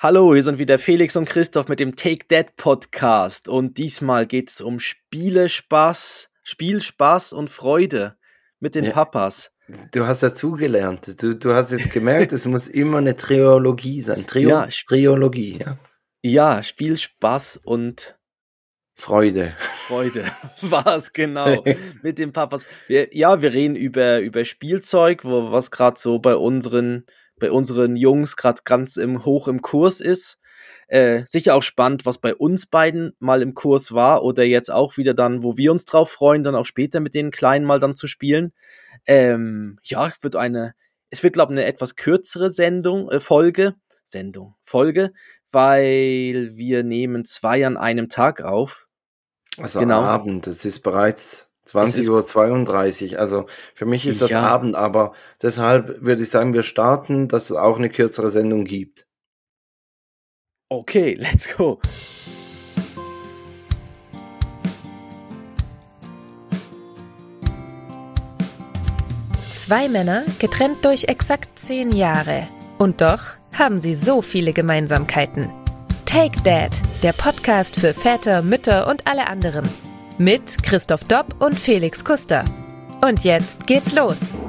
Hallo, hier sind wieder Felix und Christoph mit dem Take That Podcast und diesmal geht es um Spielespaß, Spielspaß und Freude mit den Ja. Papas. Du hast dazugelernt. Du, du hast jetzt gemerkt, es muss immer eine Triologie sein. Trio, Ja, Triologie, ja. Ja, Spielspaß und Freude. Freude war es genau mit den Papas. Wir, ja, wir reden über, über Spielzeug, wo, was gerade so bei unseren, bei unseren Jungs gerade ganz im, hoch im Kurs ist. Äh, sicher auch spannend, was bei uns beiden mal im Kurs war oder jetzt auch wieder dann, wo wir uns drauf freuen, dann auch später mit den Kleinen mal dann zu spielen. Ähm, ja, es wird eine, es wird, glaube ich, eine etwas kürzere Sendung, äh, Folge, Sendung, Folge, weil wir nehmen zwei an einem Tag auf. Also Genau. Abend. Es ist bereits 20.32 Uhr. Also für mich ist das Ja. Abend, aber deshalb würde ich sagen, wir starten, dass es auch eine kürzere Sendung gibt. Okay, let's go. Zwei Männer, getrennt durch exakt zehn Jahre. Und doch haben sie so viele Gemeinsamkeiten. Take Dad, der Podcast für Väter, Mütter und alle anderen. Mit Christoph Dopp und Felix Kuster. Und jetzt geht's los.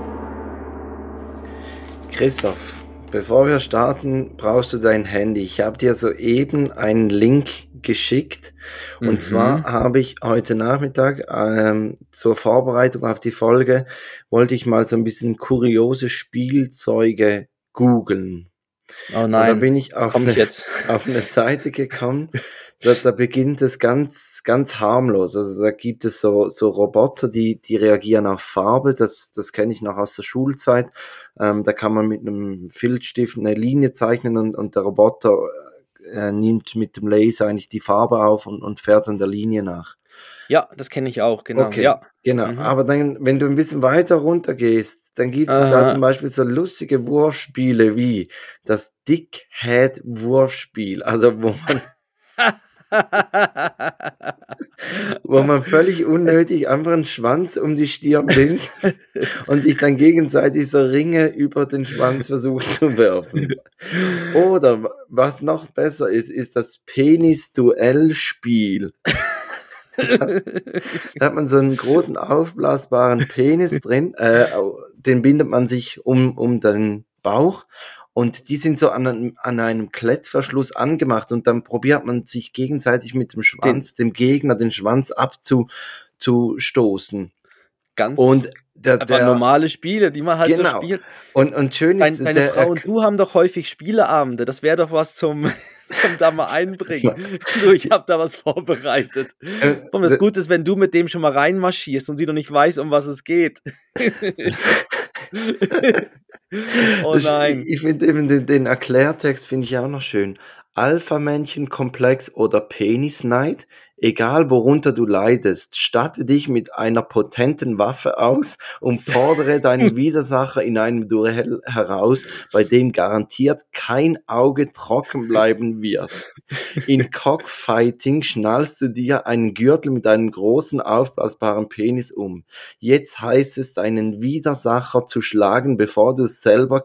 Christoph, bevor wir starten, brauchst du dein Handy. Ich habe dir soeben einen Link geschickt. Und Mhm. zwar habe ich heute Nachmittag ähm, zur Vorbereitung auf die Folge, wollte ich mal so ein bisschen kuriose Spielzeuge googeln. Oh Und da nein, bin ich auf komm eine, ich jetzt. auf eine Seite gekommen. Da, da beginnt es ganz, ganz harmlos. Also da gibt es so, so Roboter, die, die reagieren auf Farbe. Das, das kenne ich noch aus der Schulzeit. Ähm, da kann man mit einem Filzstift eine Linie zeichnen und, und der Roboter äh, nimmt mit dem Laser eigentlich die Farbe auf und, und fährt dann der Linie nach. Ja, das kenne ich auch, genau. Okay, Ja. genau. Mhm. Aber dann, wenn du ein bisschen weiter runter gehst, dann gibt es da Aha. zum Beispiel so lustige Wurfspiele wie das Dickhead-Wurfspiel. Also wo man, wo man völlig unnötig einfach einen Schwanz um die Stirn bindet und sich dann gegenseitig so Ringe über den Schwanz versucht zu werfen. Oder was noch besser ist, ist das Penis-Duell-Spiel. Da hat man so einen großen aufblasbaren Penis drin, äh, den bindet man sich um, um den Bauch und die sind so an, einem- an einem Klettverschluss angemacht und dann probiert man sich gegenseitig mit dem Schwanz, dem Gegner, den Schwanz abzustoßen. Ganz Und der, der, normale Spiele, die man halt so Genau. spielt. und, und schön ist, deine der, Frau und du haben doch häufig Spieleabende. Das wäre doch was zum, zum da mal einbringen. du, ich habe da was vorbereitet. äh, Und das Gute ist, wenn du mit dem schon mal reinmarschierst und sie noch nicht weiß, um was es geht. oh nein. Ich, ich finde eben den, den Erklärtext finde ich auch noch schön. Alpha-Männchen-Komplex oder Penisneid, egal worunter du leidest, statte dich mit einer potenten Waffe aus und fordere deinen Widersacher in einem Duell heraus, bei dem garantiert kein Auge trocken bleiben wird. In Cockfighting schnallst du dir einen Gürtel mit einem großen aufblasbaren Penis um. Jetzt heißt es, deinen Widersacher zu schlagen, bevor du selber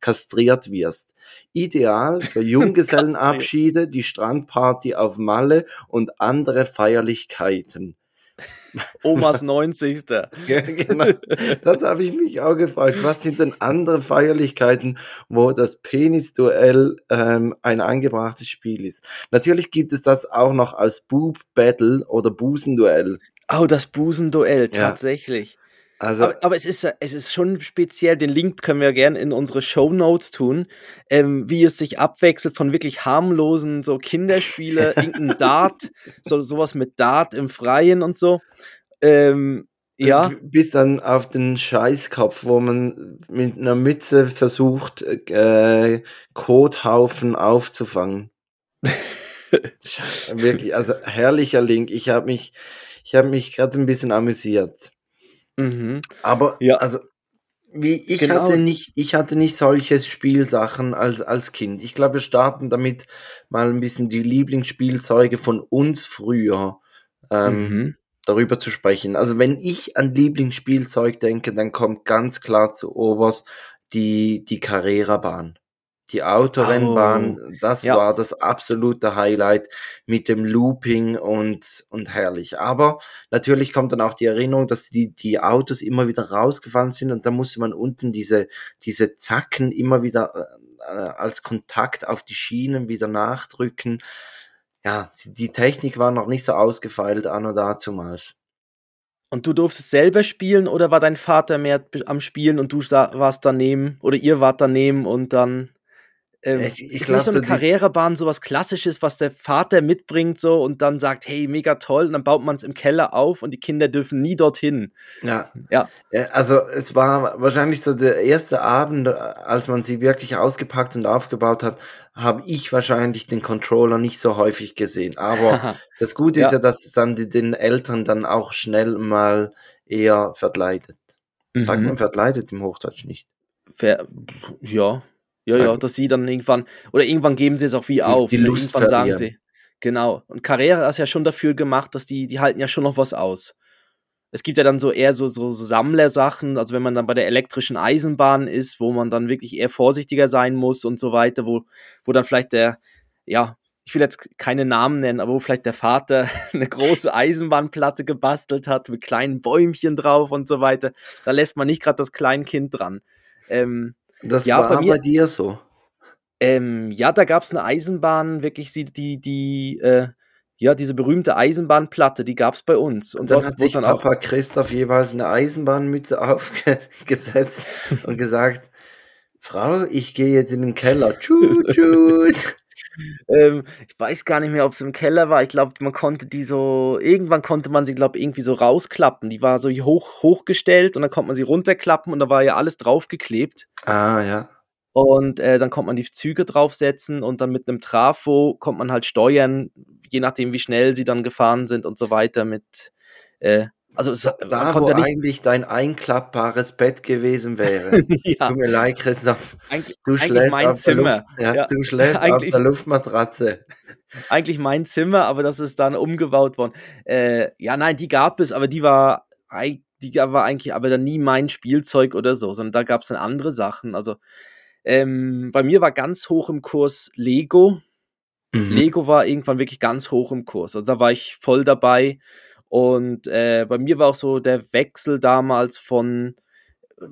kastriert wirst. Ideal für Junggesellenabschiede, die Strandparty auf Malle und andere Feierlichkeiten. Omas 90. Ja, genau. Das habe ich mich auch gefragt. Was sind denn andere Feierlichkeiten, wo das Penisduell ähm, ein angebrachtes Spiel ist? Natürlich gibt es das auch noch als Boob Battle oder Busenduell. Oh, das Busenduell, Ja. Also Aber, aber es, ist, äh, es ist schon speziell, den Link können wir gerne in unsere Show Notes tun, ähm, wie es sich abwechselt von wirklich harmlosen so Kinderspiele, irgendein Dart, so, sowas mit Dart im Freien und so. Ähm, ja, bis dann auf den Scheißkopf, wo man mit einer Mütze versucht, äh, Kothaufen aufzufangen. Wirklich, also herrlicher Link. Ich habe mich, ich habe mich gerade ein bisschen amüsiert. Mhm. Aber Ja. also wie ich Genau. hatte nicht, ich hatte nicht solche Spielsachen als als Kind. Ich glaube, wir starten damit mal ein bisschen die Lieblingsspielzeuge von uns früher ähm, Mhm. darüber zu sprechen. Also wenn ich an Lieblingsspielzeug denke, dann kommt ganz klar zu Oberst die die Carrera-Bahn. Die Autorennbahn, oh, das ja. war das absolute Highlight mit dem Looping und, und herrlich. Aber natürlich kommt dann auch die Erinnerung, dass die, die Autos immer wieder rausgefallen sind und da musste man unten diese, diese Zacken immer wieder äh, als Kontakt auf die Schienen wieder nachdrücken. Ja, die Technik war noch nicht so ausgefeilt an und dazumals. Und du durftest selber spielen oder war dein Vater mehr am Spielen und du warst daneben oder ihr wart daneben und dann ähm, ich, ich ist nicht so eine Karrierebahn so was Klassisches, was der Vater mitbringt so und dann sagt, hey, mega toll und dann baut man es im Keller auf und die Kinder dürfen nie dorthin. Ja. ja. Also es war wahrscheinlich so der erste Abend, als man sie wirklich ausgepackt und aufgebaut hat, habe ich wahrscheinlich den Controller nicht so häufig gesehen. Aber das Gute ja. ist ja, dass es dann die, den Eltern dann auch schnell mal eher verkleidet. Mhm. Sagt man verkleidet im Hochdeutsch nicht. Ver ja, ja, ja, dass sie dann irgendwann, oder irgendwann geben sie es auch wie auf. Die ne? Lust irgendwann sagen sie. Genau. Und Carrera ist ja schon dafür gemacht, dass die, die halten ja schon noch was aus. Es gibt ja dann so eher so, so, so Sammlersachen, also wenn man dann bei der elektrischen Eisenbahn ist, wo man dann wirklich eher vorsichtiger sein muss und so weiter, wo, wo dann vielleicht der, ja, ich will jetzt keine Namen nennen, aber wo vielleicht der Vater eine große Eisenbahnplatte gebastelt hat mit kleinen Bäumchen drauf und so weiter, da lässt man nicht gerade das Kleinkind dran. Ähm, das ja, war bei, mir, bei dir so. Ähm, ja, da gab es eine Eisenbahn, wirklich die, die, die äh, ja, diese berühmte Eisenbahnplatte, die gab es bei uns. Und, und dann hat sich dann Papa auch Christoph jeweils eine Eisenbahnmütze aufgesetzt und gesagt, Frau, ich gehe jetzt in den Keller. Tschut, tschut. ähm, ich weiß gar nicht mehr, ob es im Keller war. Ich glaube, man konnte die so, irgendwann konnte man sie, glaube ich, irgendwie so rausklappen. Die war so hoch, hochgestellt und dann konnte man sie runterklappen und da war ja alles draufgeklebt. Ah, ja. Und äh, dann konnte man die Züge draufsetzen und dann mit einem Trafo konnte man halt steuern, je nachdem, wie schnell sie dann gefahren sind und so weiter mit äh, also es, da, wo nicht eigentlich dein einklappbares Bett gewesen wäre. ja. Tut mir leid, Christoph. Eig du schläfst, mein auf, Zimmer. Der Luft, ja, ja. Du schläfst auf der Luftmatratze. Eigentlich mein Zimmer, aber das ist dann umgebaut worden. Äh, ja, nein, die gab es, aber die war, die war eigentlich aber dann nie mein Spielzeug oder so, sondern da gab es dann andere Sachen. Also ähm, bei mir war ganz hoch im Kurs Lego. Mhm. Lego war irgendwann wirklich ganz hoch im Kurs. Also da war ich voll dabei. Und äh, bei mir war auch so der Wechsel damals von,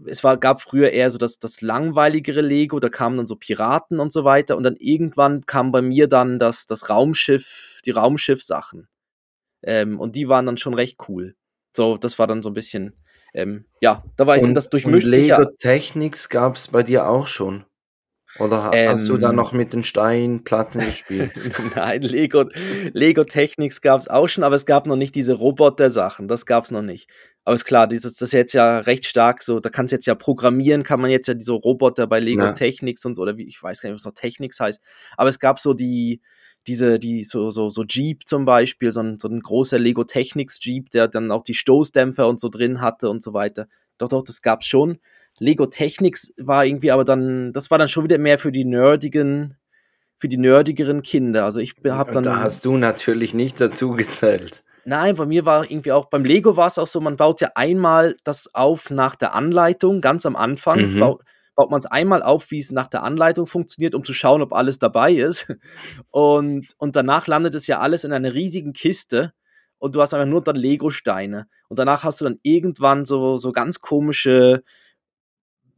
es war, gab früher eher so das, das langweiligere Lego, da kamen dann so Piraten und so weiter. Und dann irgendwann kam bei mir dann das, das Raumschiff, die Raumschiff-Sachen. Ähm, und die waren dann schon recht cool. So, das war dann so ein bisschen, ähm, ja, da war ich, und, das durchmischt und Lego Technics gab es bei dir auch schon. Oder ähm, hast du da ähm. noch mit den Steinplatten gespielt? Nein, Lego, Lego Technics gab es auch schon, aber es gab noch nicht diese Roboter-Sachen. Das gab es noch nicht. Aber ist klar, das, das ist jetzt ja recht stark so. Da kannst du jetzt ja programmieren, kann man jetzt ja diese Roboter bei Lego ja. Technics und so, oder wie, ich weiß gar nicht, was noch Technics heißt. Aber es gab so die, diese, die, so, so, so Jeep zum Beispiel, so ein, so ein großer Lego Technics Jeep, der dann auch die Stoßdämpfer und so drin hatte und so weiter. Doch, doch, das gab's schon. Lego Technics war irgendwie aber dann, das war dann schon wieder mehr für die nerdigen, für die nerdigeren Kinder. Also ich habe dann. Da hast du natürlich nicht dazu gezählt. Nein, bei mir war irgendwie auch, beim Lego war es auch so, man baut ja einmal das auf nach der Anleitung, ganz am Anfang. Mhm. Baut, baut man es einmal auf, wie es nach der Anleitung funktioniert, um zu schauen, ob alles dabei ist. Und, und danach landet es ja alles in einer riesigen Kiste und du hast einfach nur dann Lego-Steine. Und danach hast du dann irgendwann so, so ganz komische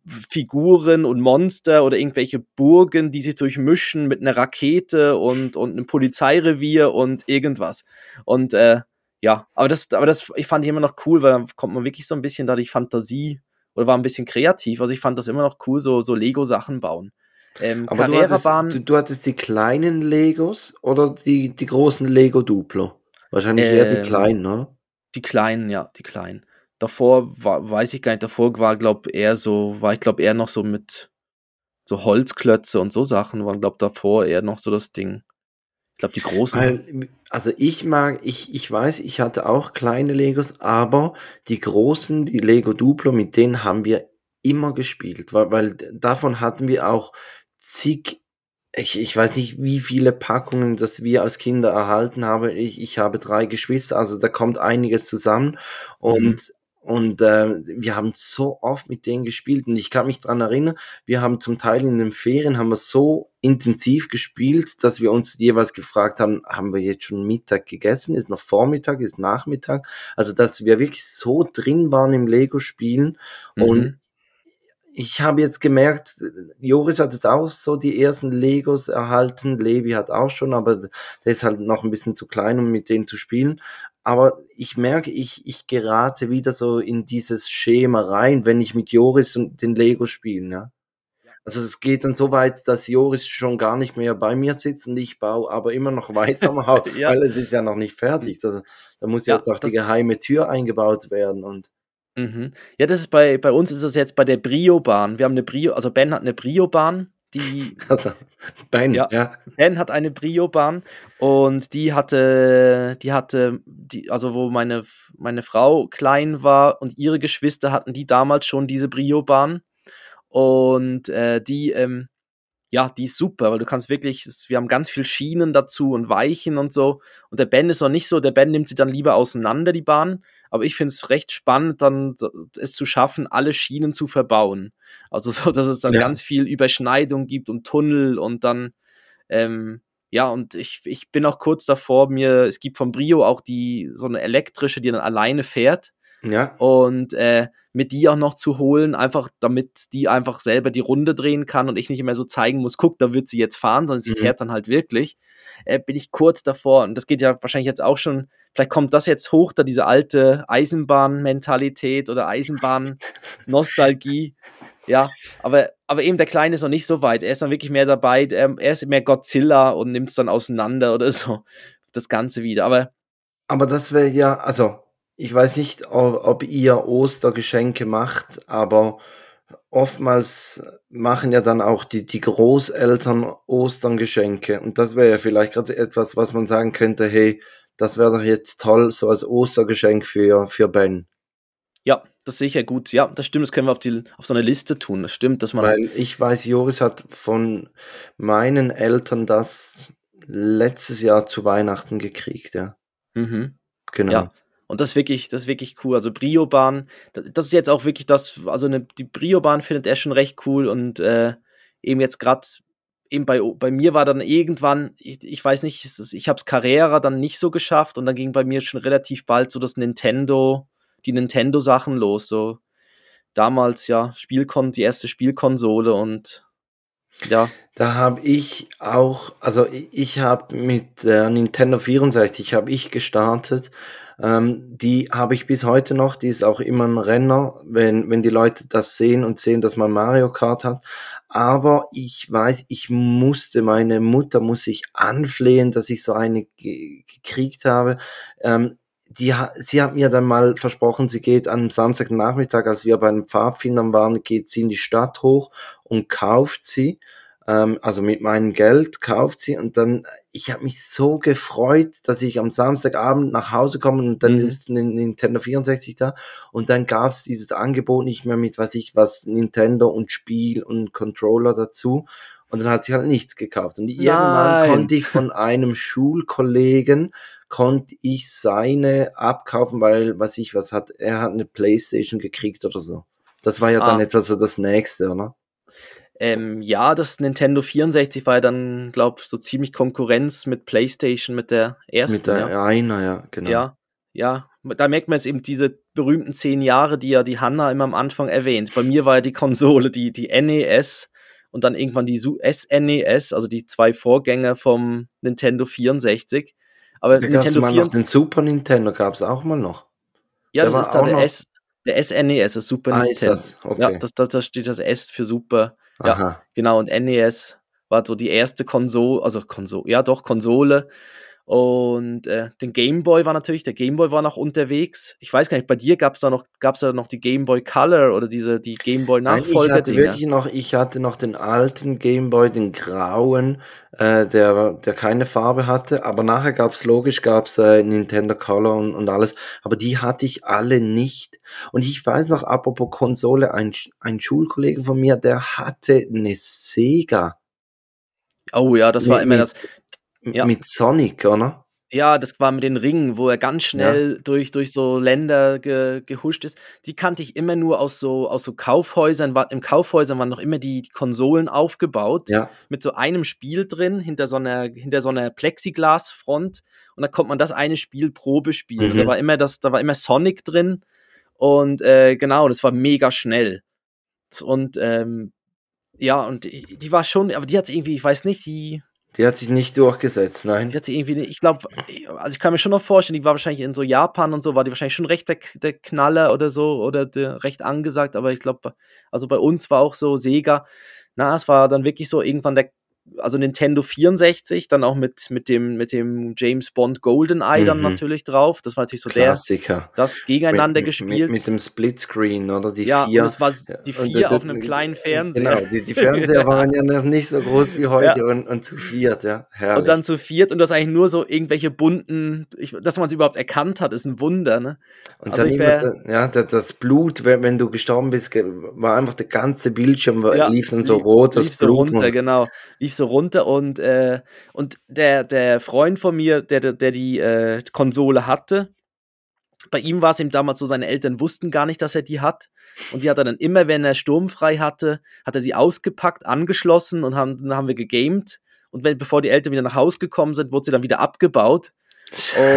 Figuren und Monster oder irgendwelche Burgen, die sich durchmischen mit einer Rakete und, und einem Polizeirevier und irgendwas. Und äh, ja, aber das, aber das ich fand ich immer noch cool, weil da kommt man wirklich so ein bisschen dadurch Fantasie oder war ein bisschen kreativ. Also ich fand das immer noch cool, so, so Lego-Sachen bauen. Ähm, aber du hattest, du, du hattest, die kleinen Legos oder die, die großen Lego Duplo? Wahrscheinlich ähm, eher die ähm, kleinen, oder? Die kleinen, ja, die kleinen. Davor war, weiß ich gar nicht, davor war, glaube eher so, war ich glaube eher noch so mit so Holzklötze und so Sachen, waren, glaube davor eher noch so das Ding. Ich glaube, die großen. Weil, also ich mag, ich, ich weiß, ich hatte auch kleine Legos, aber die großen, die Lego Duplo, mit denen haben wir immer gespielt, weil, weil davon hatten wir auch zig ich, ich weiß nicht, wie viele Packungen das wir als Kinder erhalten haben. Ich, ich habe drei Geschwister, also da kommt einiges zusammen. Und mhm. Und äh, wir haben so oft mit denen gespielt und ich kann mich dran erinnern, wir haben zum Teil in den Ferien haben wir so intensiv gespielt, dass wir uns jeweils gefragt haben, haben wir jetzt schon Mittag gegessen, ist noch Vormittag, ist Nachmittag, also dass wir wirklich so drin waren im Lego-Spielen mhm. und ich habe jetzt gemerkt, Joris hat jetzt auch so die ersten Legos erhalten, Levi hat auch schon, aber der ist halt noch ein bisschen zu klein, um mit denen zu spielen aber ich merke, ich, ich gerate wieder so in dieses Schema rein, wenn ich mit Joris und den Lego spiele. Ja? Also es geht dann so weit, dass Joris schon gar nicht mehr bei mir sitzt und ich baue aber immer noch weiter, ja. weil es ist ja noch nicht fertig. Also, da muss ja, jetzt auch die geheime Tür eingebaut werden und mhm. Ja, das ist bei, bei uns ist das jetzt bei der Brio-Bahn. Wir haben eine Brio, also Ben hat eine Brio-Bahn die also, Ben, ja, ja. Ben hat eine Brio-Bahn und die hatte, die hatte, die, also wo meine, meine Frau klein war und ihre Geschwister hatten die damals schon diese Brio-Bahn. Und äh, die, ähm, ja, die ist super, weil du kannst wirklich, wir haben ganz viel Schienen dazu und Weichen und so. Und der Ben ist noch nicht so, der Ben nimmt sie dann lieber auseinander, die Bahn. Aber ich finde es recht spannend, dann es zu schaffen, alle Schienen zu verbauen. Also so, dass es dann ja. ganz viel Überschneidung gibt und Tunnel und dann, ähm, ja, und ich, ich bin auch kurz davor, mir, es gibt vom Brio auch die, so eine elektrische, die dann alleine fährt. Ja. Und äh, mit die auch noch zu holen, einfach damit die einfach selber die Runde drehen kann und ich nicht mehr so zeigen muss, guck, da wird sie jetzt fahren, sondern sie mhm. fährt dann halt wirklich. Äh, bin ich kurz davor und das geht ja wahrscheinlich jetzt auch schon, vielleicht kommt das jetzt hoch, da diese alte Eisenbahn-Mentalität oder Eisenbahn-Nostalgie. ja, aber, aber eben der Kleine ist noch nicht so weit. Er ist dann wirklich mehr dabei, er, er ist mehr Godzilla und nimmt es dann auseinander oder so. Das Ganze wieder. Aber aber das wäre ja, also ich weiß nicht, ob ihr Ostergeschenke macht, aber oftmals machen ja dann auch die, die Großeltern Osterngeschenke. Und das wäre ja vielleicht gerade etwas, was man sagen könnte, hey, das wäre doch jetzt toll, so als Ostergeschenk für, für Ben. Ja, das ist sicher gut. Ja, das stimmt, das können wir auf, die, auf so eine Liste tun. Das stimmt, dass man. Weil ich weiß, Joris hat von meinen Eltern das letztes Jahr zu Weihnachten gekriegt, ja. Mhm. Genau. Ja, und das ist wirklich, das ist wirklich cool. Also Brio-Bahn, das ist jetzt auch wirklich das, also eine, die Brio-Bahn findet er schon recht cool und äh, eben jetzt gerade, eben bei, bei mir war dann irgendwann, ich, ich weiß nicht, ich habe es Carrera dann nicht so geschafft und dann ging bei mir schon relativ bald so das Nintendo, die Nintendo-Sachen los. So damals ja Spielkon, die erste Spielkonsole und ja. Da habe ich auch, also ich habe mit der Nintendo 64 habe ich gestartet ähm, die habe ich bis heute noch, die ist auch immer ein Renner, wenn, wenn die Leute das sehen und sehen, dass man Mario Kart hat. Aber ich weiß, ich musste, meine Mutter muss sich anflehen, dass ich so eine gekriegt habe. Ähm, die, sie hat mir dann mal versprochen, sie geht am Samstagnachmittag, als wir bei den Pfadfindern waren, geht sie in die Stadt hoch und kauft sie ähm, also mit meinem Geld kauft sie. Und dann, ich habe mich so gefreut, dass ich am Samstagabend nach Hause komme und dann mhm. ist ein Nintendo 64 da. Und dann gab es dieses Angebot nicht mehr mit, was ich, was Nintendo und Spiel und Controller dazu. Und dann hat sie halt nichts gekauft. Und irgendwann konnte ich von einem Schulkollegen konnte ich seine abkaufen, weil was ich was hat, er hat eine Playstation gekriegt oder so. Das war ja dann ah. etwas so das nächste, oder? Ähm, ja, das Nintendo 64 war ja dann, glaube ich, so ziemlich Konkurrenz mit PlayStation, mit der ersten. Mit der ja. einer, ja, genau. Ja, ja. Da merkt man jetzt eben diese berühmten zehn Jahre, die ja die Hanna immer am Anfang erwähnt. Bei mir war ja die Konsole, die, die NES und dann irgendwann die SNES, e also die zwei Vorgänger vom Nintendo 64. Aber da Nintendo mal noch den Super Nintendo gab es auch mal noch. Ja, der das ist da der, S, der SNES, das Super ah, Nintendo. Ist das? Okay. Ja, das, das, das steht das S für Super. Ja, Aha. genau. Und NES war so die erste Konsole, also Konsole, ja doch, Konsole. Und äh, den Game Boy war natürlich, der Game Boy war noch unterwegs. Ich weiß gar nicht, bei dir gab es da noch, gab's da noch die Game Boy Color oder diese, die Game Boy Nachfolger. Ich hatte wirklich noch, ich hatte noch den alten Game Boy, den grauen, äh, der, der keine Farbe hatte. Aber nachher gab es logisch, gab es äh, Nintendo Color und, und alles. Aber die hatte ich alle nicht. Und ich weiß noch, apropos Konsole, ein, ein Schulkollege von mir, der hatte eine Sega. Oh ja, das war immer das, ja. mit Sonic, oder? Ja, das war mit den Ringen, wo er ganz schnell ja. durch, durch so Länder ge, gehuscht ist. Die kannte ich immer nur aus so, aus so Kaufhäusern. War, Im Kaufhäusern waren noch immer die, Konsolen aufgebaut. Ja. Mit so einem Spiel drin, hinter so einer, hinter so einer Plexiglasfront. Und da konnte man das eine Spiel Probe spielen. Mhm. da war immer das, da war immer Sonic drin. Und äh, genau, das war mega schnell. Und ähm, ja, und die, die war schon, aber die hat irgendwie, ich weiß nicht, die die hat sich nicht durchgesetzt, nein. Die hat sich irgendwie, ich glaube, also ich kann mir schon noch vorstellen, die war wahrscheinlich in so Japan und so, war die wahrscheinlich schon recht der, der Knaller oder so oder der, recht angesagt, aber ich glaube, also bei uns war auch so Sega, na, es war dann wirklich so irgendwann der also Nintendo 64, dann auch mit, mit, dem, mit dem James Bond GoldenEye mhm. dann natürlich drauf. Das war natürlich so Klassiker. der, das gegeneinander mit, gespielt. Mit, mit, dem Splitscreen, oder? Die ja, vier. das war die vier und, auf einem kleinen Fernseher. Genau, die, die Fernseher waren ja noch nicht so groß wie heute ja. und, und zu viert, ja. Herrlich. Und dann zu viert und das eigentlich nur so irgendwelche bunten, ich, dass man es überhaupt erkannt hat, ist ein Wunder, ne? Und also dann immer, ja, das Blut, wenn, wenn du gestorben bist, war einfach der ganze Bildschirm, ja, lief dann so rot, das lief Blut. so runter, genau. Lief so runter und äh, und der, der Freund von mir, der, der die äh, Konsole hatte, bei ihm war es eben damals so, seine Eltern wussten gar nicht, dass er die hat. Und die hat er dann immer, wenn er sturmfrei hatte, hat er sie ausgepackt, angeschlossen und haben, dann haben wir gegamed. Und wenn, bevor die Eltern wieder nach Hause gekommen sind, wurde sie dann wieder abgebaut.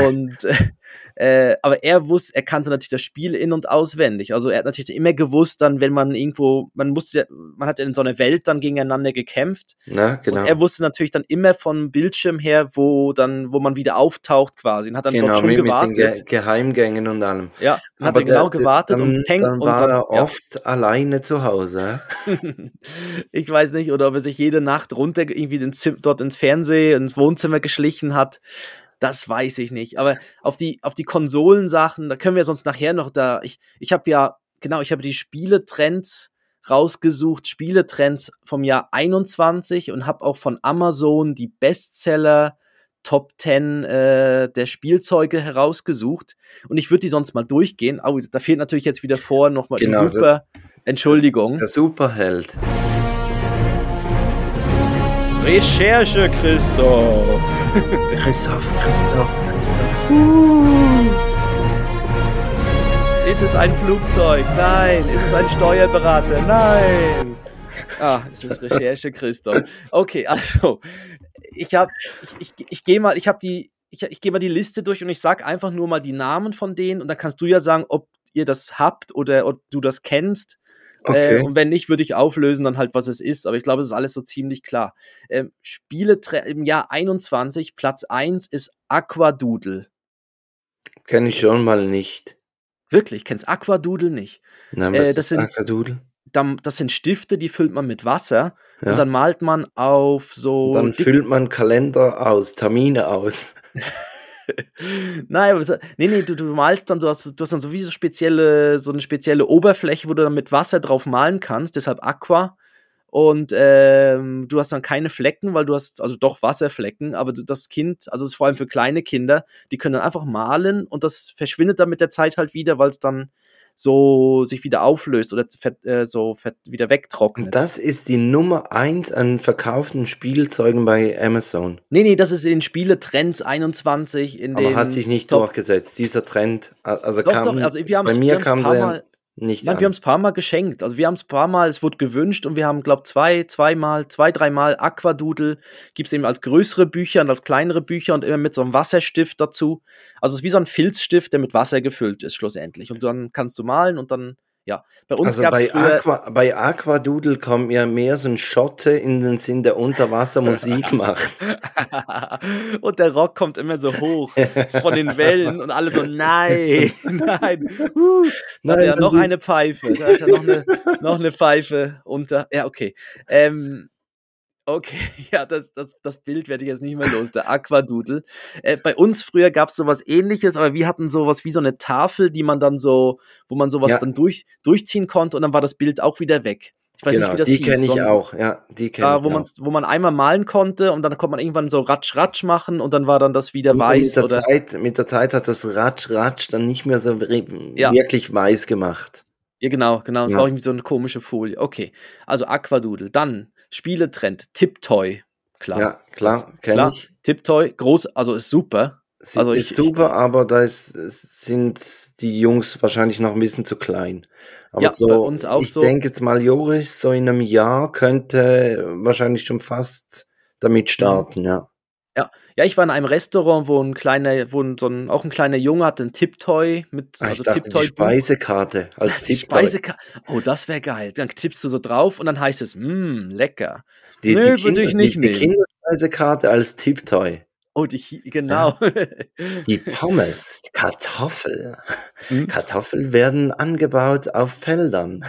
Und äh, aber er wusste, er kannte natürlich das Spiel in- und auswendig. Also er hat natürlich immer gewusst, dann, wenn man irgendwo, man musste, man hat in so einer Welt dann gegeneinander gekämpft. Ja, genau. Und er wusste natürlich dann immer vom Bildschirm her, wo dann, wo man wieder auftaucht quasi. Und hat dann genau, dort schon mit, gewartet. Mit den Ge Geheimgängen und allem. Ja, aber hat er genau gewartet dann, und peng dann war und dann, er oft ja. alleine zu Hause. ich weiß nicht, oder ob er sich jede Nacht runter irgendwie ins, dort ins Fernsehen, ins Wohnzimmer geschlichen hat. Das weiß ich nicht. Aber auf die, auf die Konsolensachen, da können wir sonst nachher noch da. Ich, ich habe ja, genau, ich habe die Spieletrends rausgesucht, Spieletrends vom Jahr 21 und habe auch von Amazon die Bestseller Top 10 äh, der Spielzeuge herausgesucht. Und ich würde die sonst mal durchgehen. Oh, da fehlt natürlich jetzt wieder vor nochmal genau, die super. Entschuldigung. Der Superheld. Recherche, Christoph. Christoph, Christoph, Christoph. Uh. Ist es ein Flugzeug? Nein. Ist es ein Steuerberater? Nein. Ah, es ist Recherche, Christoph. Okay, also ich habe, ich, ich, ich gehe mal, ich habe die, ich, ich gehe mal die Liste durch und ich sag einfach nur mal die Namen von denen und dann kannst du ja sagen, ob ihr das habt oder ob du das kennst. Okay. Äh, und wenn nicht, würde ich auflösen, dann halt, was es ist. Aber ich glaube, es ist alles so ziemlich klar. Ähm, Spiele im Jahr 21, Platz 1 ist Aquadoodle. Kenne ich schon mal nicht. Wirklich, kennst Aquadoodle nicht? Nein, was Äh, ist das sind- Aquadoodle? Das sind Stifte, die füllt man mit Wasser Ja. und dann malt man auf so. Dann füllt man Kalender aus, Termine aus. Nein, das, nee, nee, du, du malst dann, du hast, du hast dann so wie so spezielle, so eine spezielle Oberfläche, wo du dann mit Wasser drauf malen kannst, deshalb Aqua. Und ähm, du hast dann keine Flecken, weil du hast, also doch Wasserflecken, aber du, das Kind, also es ist vor allem für kleine Kinder, die können dann einfach malen und das verschwindet dann mit der Zeit halt wieder, weil es dann so sich wieder auflöst oder äh, so wieder wegtrocknet. Das ist die Nummer 1 an verkauften Spielzeugen bei Amazon. nee, nee, das ist in Spieletrends 21 in Aber hat sich nicht Top durchgesetzt. Dieser Trend, also Doch, kam, doch, also wir haben bei es mir kam paar der Mal, nicht nein, an. wir haben es paar Mal geschenkt. Also wir haben es paar Mal, es wurde gewünscht und wir haben, glaube zwei, zweimal, zwei, dreimal Aquadoodle. Gibt es eben als größere Bücher und als kleinere Bücher und immer mit so einem Wasserstift dazu. Also es ist wie so ein Filzstift, der mit Wasser gefüllt ist, schlussendlich. Und dann kannst du malen und dann, ja. Bei uns also gab es. Aqua, bei Aquadoodle kommt mir mehr so ein Schotte in den Sinn, der unter Wasser Musik macht. und der Rock kommt immer so hoch von den Wellen und alle so, nein, nein. Uh, da er ja Nein, noch ist- eine Pfeife. Da ist ja noch eine, noch eine Pfeife unter. Ja, okay. Ähm, okay, ja, das, das, das Bild werde ich jetzt nicht mehr los, der Aquadoodle. Äh, bei uns früher gab es sowas ähnliches, aber wir hatten sowas wie so eine Tafel, die man dann so, wo man sowas Ja. dann durch, durchziehen konnte und dann war das Bild auch wieder weg. Ich weiß genau, nicht, wie das die hieß. kenne ich so ein- auch. Ja, die kenne äh, ich wo, man, auch. wo man einmal malen konnte und dann konnte man irgendwann so Ratsch Ratsch machen und dann war dann das wieder Und weiß mit, der oder Zeit, mit der Zeit hat das Ratsch Ratsch dann nicht mehr so Ja. wirklich weiß gemacht. ja genau genau es Ja. war irgendwie so eine komische Folie okay also Aquadoodle dann Spieletrend Tiptoy klar Ja, klar, kenne klar ich. Tiptoy groß also ist super Sie Also ist ich, ich super, aber da ist, sind die Jungs wahrscheinlich noch ein bisschen zu klein. Aber ja, bei so, uns auch ich so. denke jetzt mal, Joris, so in einem Jahr könnte wahrscheinlich schon fast damit Mhm. starten, ja. Ja, ja, ich war in einem Restaurant, wo ein kleiner, wo ein, so ein, auch ein kleiner Junge hatte ein Tipptoy mit, Ah, also die Tipptoy-Buch. Speisekarte als Die Tipptoy. Speisekarte. Oh, das wäre geil. Dann tippst du so drauf und dann heißt es, mmm, lecker. Die, Nö, die, Kinder, ich die, nicht die nehmen. Kinderspeisekarte als Tipptoy. Oh, die, genau. Die Pommes, die Kartoffel. Hm? Kartoffeln werden angebaut auf Feldern.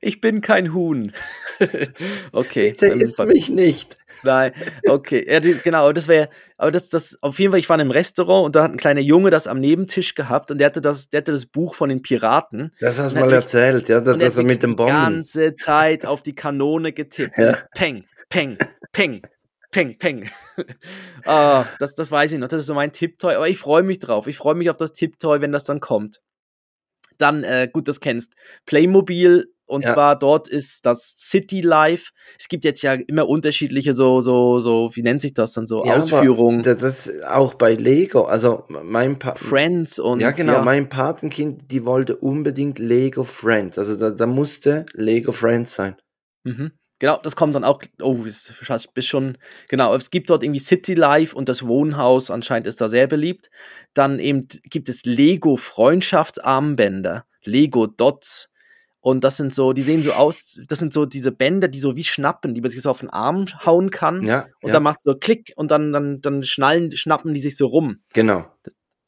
Ich bin kein Huhn. okay. Bitte isst ver- mich nicht. Nein, okay. Ja, die, genau, das wäre, aber das, das, auf jeden Fall, ich war in einem Restaurant und da hat ein kleiner Junge das am Nebentisch gehabt und der hatte das, der hatte das Buch von den Piraten Das hast du mal er erzählt, ja, er dass er mit dem die Bomben. ganze Zeit auf die Kanone getippt. Ja. Peng, peng, peng, peng, peng. ah, das, das weiß ich noch, das ist so mein Tipptoy, aber ich freue mich drauf. Ich freue mich auf das Tipptoy, wenn das dann kommt. Dann, äh, gut, das kennst. Playmobil, und Ja. zwar dort ist das City Life. Es gibt jetzt ja immer unterschiedliche so, so, so, wie nennt sich das dann so, Ja, Ausführungen. Das ist auch bei Lego. Also mein pa Friends und ja genau, mein Patenkind, die wollte unbedingt Lego Friends. Also da, da musste Lego Friends sein. Mhm. Genau, das kommt dann auch. Oh, ist, bist schon. Genau, es gibt dort irgendwie City Life und das Wohnhaus anscheinend ist da sehr beliebt. Dann eben gibt es Lego Freundschaftsarmbänder, Lego Dots. Und das sind so, die sehen so aus, das sind so diese Bänder, die so wie schnappen, die man sich so auf den Arm hauen kann. Ja, Und ja dann macht so Klick und dann, dann, dann schnallen, schnappen die sich so rum. genau.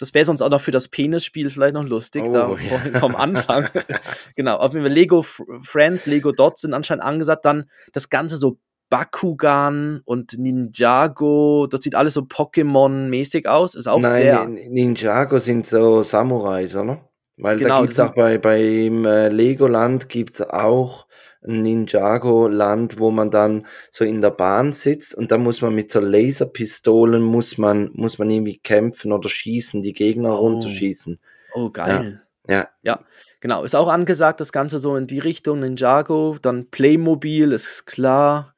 Das wäre sonst auch noch für das Penisspiel vielleicht noch lustig, Oh, da ja. vom Anfang. genau, auf jeden Fall Lego Friends, Lego Dots sind anscheinend angesagt. Dann das Ganze so Bakugan und Ninjago, das sieht alles so Pokémon-mäßig aus. Ist auch sehr. Nein, Nin- Ninjago sind so Samurais, oder? Weil Genau, da gibt es auch bei, beim äh, Legoland gibt es auch Ninjago-Land, wo man dann so in der Bahn sitzt und da muss man mit so Laserpistolen muss man, muss man irgendwie kämpfen oder schießen, die Gegner Oh. runterschießen. Oh, geil. Ja, Ja, genau. Ist auch angesagt, das Ganze so in die Richtung Ninjago. Dann Playmobil, ist klar.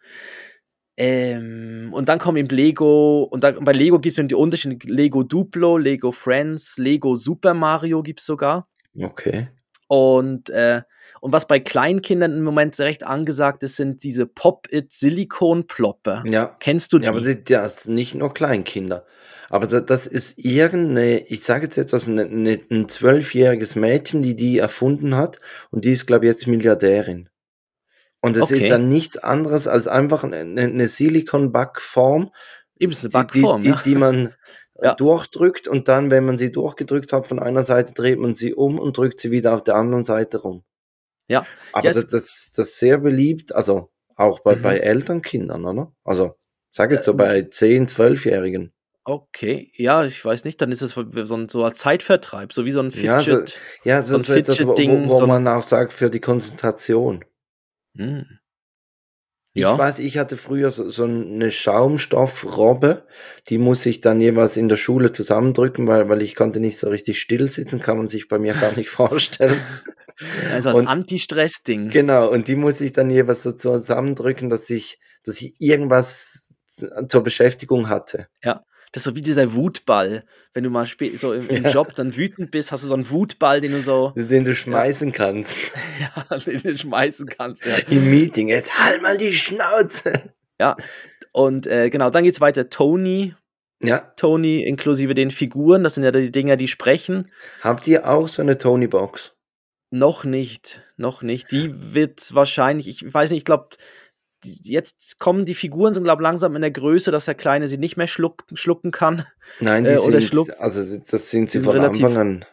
Ähm, und dann kommt eben Lego. Und dann, bei Lego gibt es die Unterschiede: Lego Duplo, Lego Friends, Lego Super Mario gibt es sogar. okay. Und, äh, und was bei Kleinkindern im Moment recht angesagt ist, sind diese Pop-It-Silikon-Plopper. Ja, Kennst du die? ja aber die- das sind nicht nur Kleinkinder. Aber da, das ist irgendeine, ich sage jetzt etwas, eine, eine, ein zwölfjähriges Mädchen, die die erfunden hat und die ist, glaube ich, jetzt Milliardärin. Und es Okay. ist ja nichts anderes als einfach eine, eine Silikon-Backform, Eben ist eine die, Backform, die, ja. die, die man äh, Ja. durchdrückt und dann, wenn man sie durchgedrückt hat von einer Seite, dreht man sie um und drückt sie wieder auf der anderen Seite rum. Ja. Aber Ja, das, das, das ist sehr beliebt, also auch bei, Mhm. bei Elternkindern, oder? Also, sag jetzt so Äh, bei 10-, 12-Jährigen. Okay, ja, ich weiß nicht, dann ist es so ein, so ein Zeitvertreib, so wie so ein Ja, so- Fidget. Ja, so, so ein so etwas, wo, Fidget-Ding, wo, wo man auch sagt, für die Konzentration. Hm. Ich Ja. weiß, ich hatte früher so, so eine Schaumstoffrobbe, die muss ich dann jeweils in der Schule zusammendrücken, weil, weil ich konnte nicht so richtig still sitzen, kann man sich bei mir gar nicht vorstellen. Also als Und- Anti-Stress-Ding. Genau, und die muss ich dann jeweils so zusammendrücken, dass ich, dass ich irgendwas zur Beschäftigung hatte. Das ist so wie dieser Wutball. Wenn du mal so im, im Ja. Job dann wütend bist, hast du so einen Wutball, den du so Den du schmeißen kannst. ja, den du schmeißen kannst. Ja. Im Meeting. Jetzt halt mal die Schnauze. Und äh, genau, dann geht's weiter. Tony, Ja. Tony inklusive den Figuren, das sind ja die Dinger, die sprechen. Habt ihr auch so eine Tony-Box? Noch nicht, noch nicht. Die wird wahrscheinlich, ich weiß nicht, ich glaube, jetzt kommen die Figuren, sind glaube langsam in der Größe, dass der Kleine sie nicht mehr schluck, schlucken kann. Nein, die Äh, oder sind, Schluck- also das sind sie die sind von relativ- Anfang an.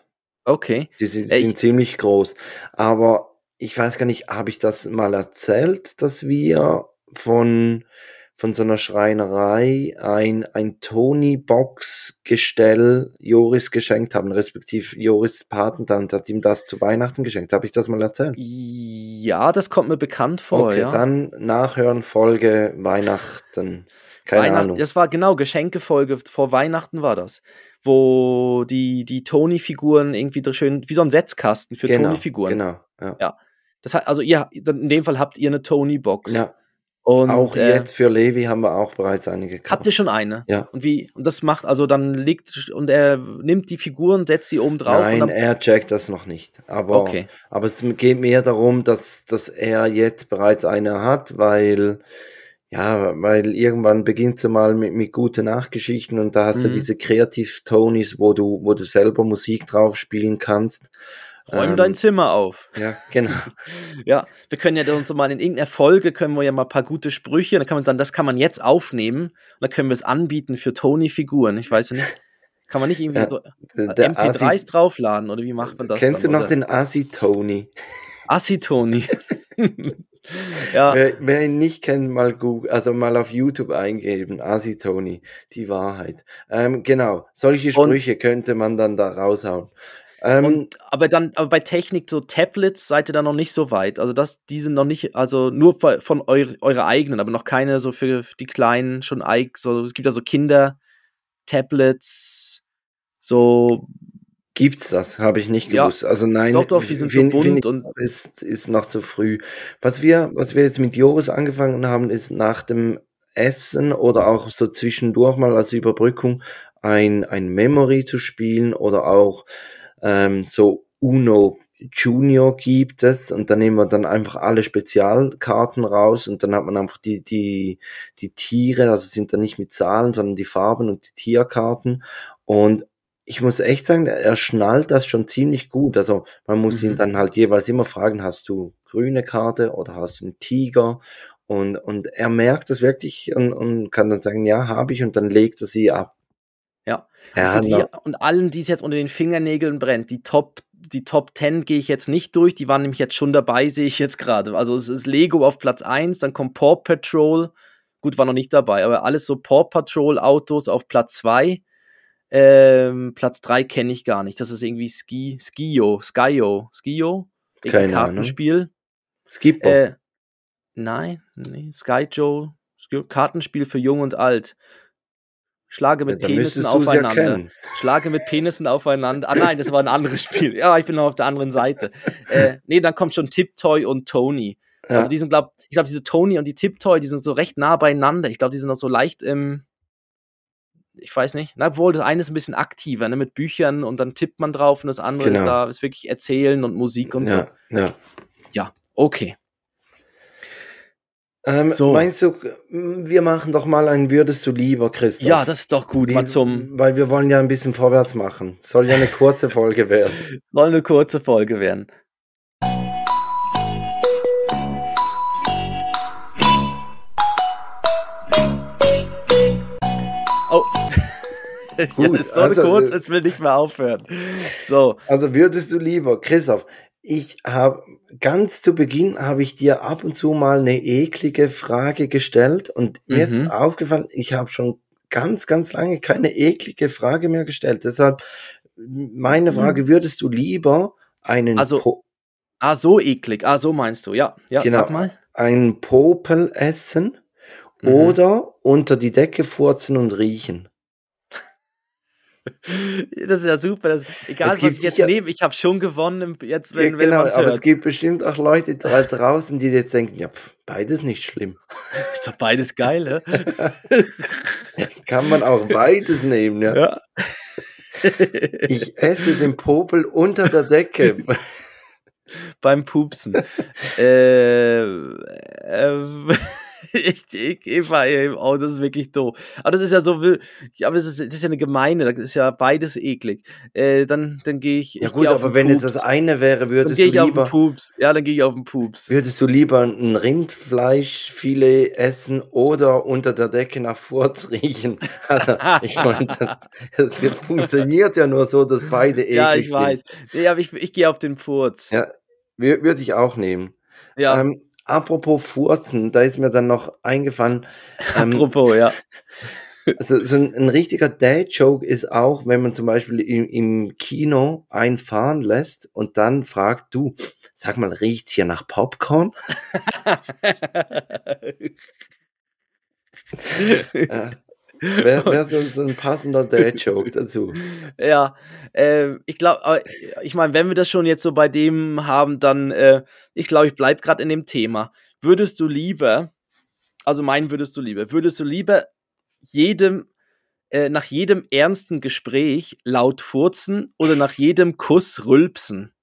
Okay. Die sind, ich- sind ziemlich groß. Aber ich weiß gar nicht, habe ich das mal erzählt, dass wir von, von so einer Schreinerei ein, ein Tony-Box-Gestell Joris geschenkt haben, respektive Joris Patentante hat ihm das zu Weihnachten geschenkt. Habe ich das mal erzählt? Ja, das kommt mir bekannt vor, okay, ja. dann nachhören, Folge Weihnachten. Keine Weihnachten, Ahnung. das war genau Geschenkefolge vor Weihnachten war das, wo die die Tony-Figuren irgendwie schön wie so ein Setzkasten für genau, Tony-Figuren. Genau, ja. Das heißt, also ihr, in dem Fall habt ihr eine Tony-Box. ja. Und, auch äh, jetzt für Levi haben wir auch bereits eine gekauft. Habt ihr schon eine? Ja. Und wie? Und das macht also dann liegt und er nimmt die Figuren, setzt sie oben drauf. Nein, er checkt das noch nicht. Aber, okay. aber es geht mehr darum, dass, dass er jetzt bereits eine hat, weil ja, weil irgendwann beginnst du mal mit, mit guten Nachgeschichten und da hast mhm. du diese Kreativ-Tonys, wo du, wo du selber Musik drauf spielen kannst. Räum ähm, dein Zimmer auf. Ja, genau. ja, wir können ja uns mal in irgendeiner Folge können wir ja mal ein paar gute Sprüche, dann kann man sagen, das kann man jetzt aufnehmen und dann können wir es anbieten für Tony-Figuren. Ich weiß ja nicht. Kann man nicht irgendwie ja, so MP3s Asi draufladen oder wie macht man das? Kennst dann, du noch oder? den Asi-Tony? Asi-Tony. ja. Wer, wer, ihn nicht kennt, mal Google, also mal auf YouTube eingeben, Asi Tony, die Wahrheit. Ähm, genau, solche Sprüche und, könnte man dann da raushauen. Ähm, und, aber dann, aber bei Technik, so Tablets, seid ihr da noch nicht so weit. Also das, die sind noch nicht, also nur bei, von eu, eurer eigenen, aber noch keine so für die Kleinen schon so, es gibt ja so Kinder-Tablets, so Gibt's das? Habe ich nicht gewusst. Ja, also nein, doch, doch, die sind so bunt und ist, ist noch zu früh. Was wir, was wir jetzt mit Joris angefangen haben, ist nach dem Essen oder auch so zwischendurch mal als Überbrückung ein, ein Memory zu spielen oder auch ähm, so Uno Junior gibt es und dann nehmen wir dann einfach alle Spezialkarten raus und dann hat man einfach die, die, die Tiere, also sind dann nicht mit Zahlen, sondern die Farben und die Tierkarten und ich muss echt sagen, er schnallt das schon ziemlich gut. Also man muss mhm. ihn dann halt jeweils immer fragen, hast du grüne Karte oder hast du einen Tiger? Und, und er merkt das wirklich und, und kann dann sagen, ja, habe ich, und dann legt er sie ab. Ja. ja und, die, und allen, die es jetzt unter den Fingernägeln brennt, die Top, die Top 10 gehe ich jetzt nicht durch, die waren nämlich jetzt schon dabei, sehe ich jetzt gerade. Also es ist Lego auf Platz 1, dann kommt Paw Patrol, gut, war noch nicht dabei, aber alles so Paw Patrol Autos auf Platz 2 ähm, Platz 3 kenne ich gar nicht. Das ist irgendwie Ski, Skio, Skio, Skio? Kein Kartenspiel. Skipper. Äh, nein, nee, Sky Joe, Kartenspiel für Jung und Alt. Schlage mit ja, Penissen aufeinander. Ja Schlage mit Penissen aufeinander. Ah nein, das war ein anderes Spiel. Ja, ich bin noch auf der anderen Seite. Äh, nee, dann kommt schon Tiptoy und Tony. Ja. Also die sind, glaub, ich glaube, diese Tony und die Tiptoy, die sind so recht nah beieinander. Ich glaube, die sind noch so leicht im, ich weiß nicht, na, obwohl das eine ist ein bisschen aktiver, ne, mit Büchern und dann tippt man drauf und das andere genau. da ist wirklich Erzählen und Musik und ja, so. Ja. Ja, okay. Ähm, so. Meinst du, wir machen doch mal ein Würdest du lieber, Christoph? Ja, das ist doch gut, Wie, mal zum. Weil wir wollen ja ein bisschen vorwärts machen. Soll ja eine kurze Folge werden. Soll eine kurze Folge werden. Oh. Gut, ja, ist so also, kurz, es will nicht mehr aufhören. So. Also würdest du lieber, Christoph, ich habe ganz zu Beginn habe ich dir ab und zu mal eine eklige Frage gestellt und mhm. mir ist mhm. aufgefallen, ich habe schon ganz, ganz lange keine eklige Frage mehr gestellt. Deshalb meine mhm. Frage, würdest du lieber einen also, po Ah, so eklig. Ah, so meinst du. Ja, ja, genau, sag mal. Einen Popel essen mhm. oder unter die Decke furzen und riechen? Das ist ja super. Das, egal, was ich jetzt ja, nehme, ich habe schon gewonnen, jetzt, wenn, ja, genau, wenn aber es gibt bestimmt auch Leute da draußen, die jetzt denken, ja, pf, beides nicht schlimm. Ist doch beides geil? Kann man auch beides nehmen, ja. ja. ich esse den Popel unter der Decke. Beim Pupsen. äh, äh, ich, ich, ich war eben, oh, das ist wirklich doof. Aber das ist ja so, aber das ist, das ist ja eine gemeine, das ist ja beides eklig. Äh, dann dann gehe ich. Ja, ich gut, aber wenn Pups. es das eine wäre, würdest dann du lieber. Auf den Pups. Ja, dann gehe ich auf den Pups. Würdest du lieber ein Rindfleischfilet essen oder unter der Decke nach Furz riechen? Also, ich meine, das, das, funktioniert ja nur so, dass beide eklig sind. Ja, ich weiß. Nee, aber ich, ich gehe auf den Furz. Ja, würde ich auch nehmen. Ja. Ähm, Apropos Furzen, da ist mir dann noch eingefallen. Ähm, Apropos, ja. Also so ein, ein richtiger Dad-Joke ist auch, wenn man zum Beispiel im, im Kino einfahren lässt und dann fragt, du, sag mal, riecht's hier nach Popcorn? ja. Wäre wär so, so ein passender Dad-Joke dazu. Ja, äh, ich glaube, ich meine, wenn wir das schon jetzt so bei dem haben, dann, äh, ich glaube, ich bleibe gerade in dem Thema. Würdest du lieber Also meinen würdest du lieber. Würdest du lieber jedem, äh, nach jedem ernsten Gespräch laut furzen oder nach jedem Kuss rülpsen?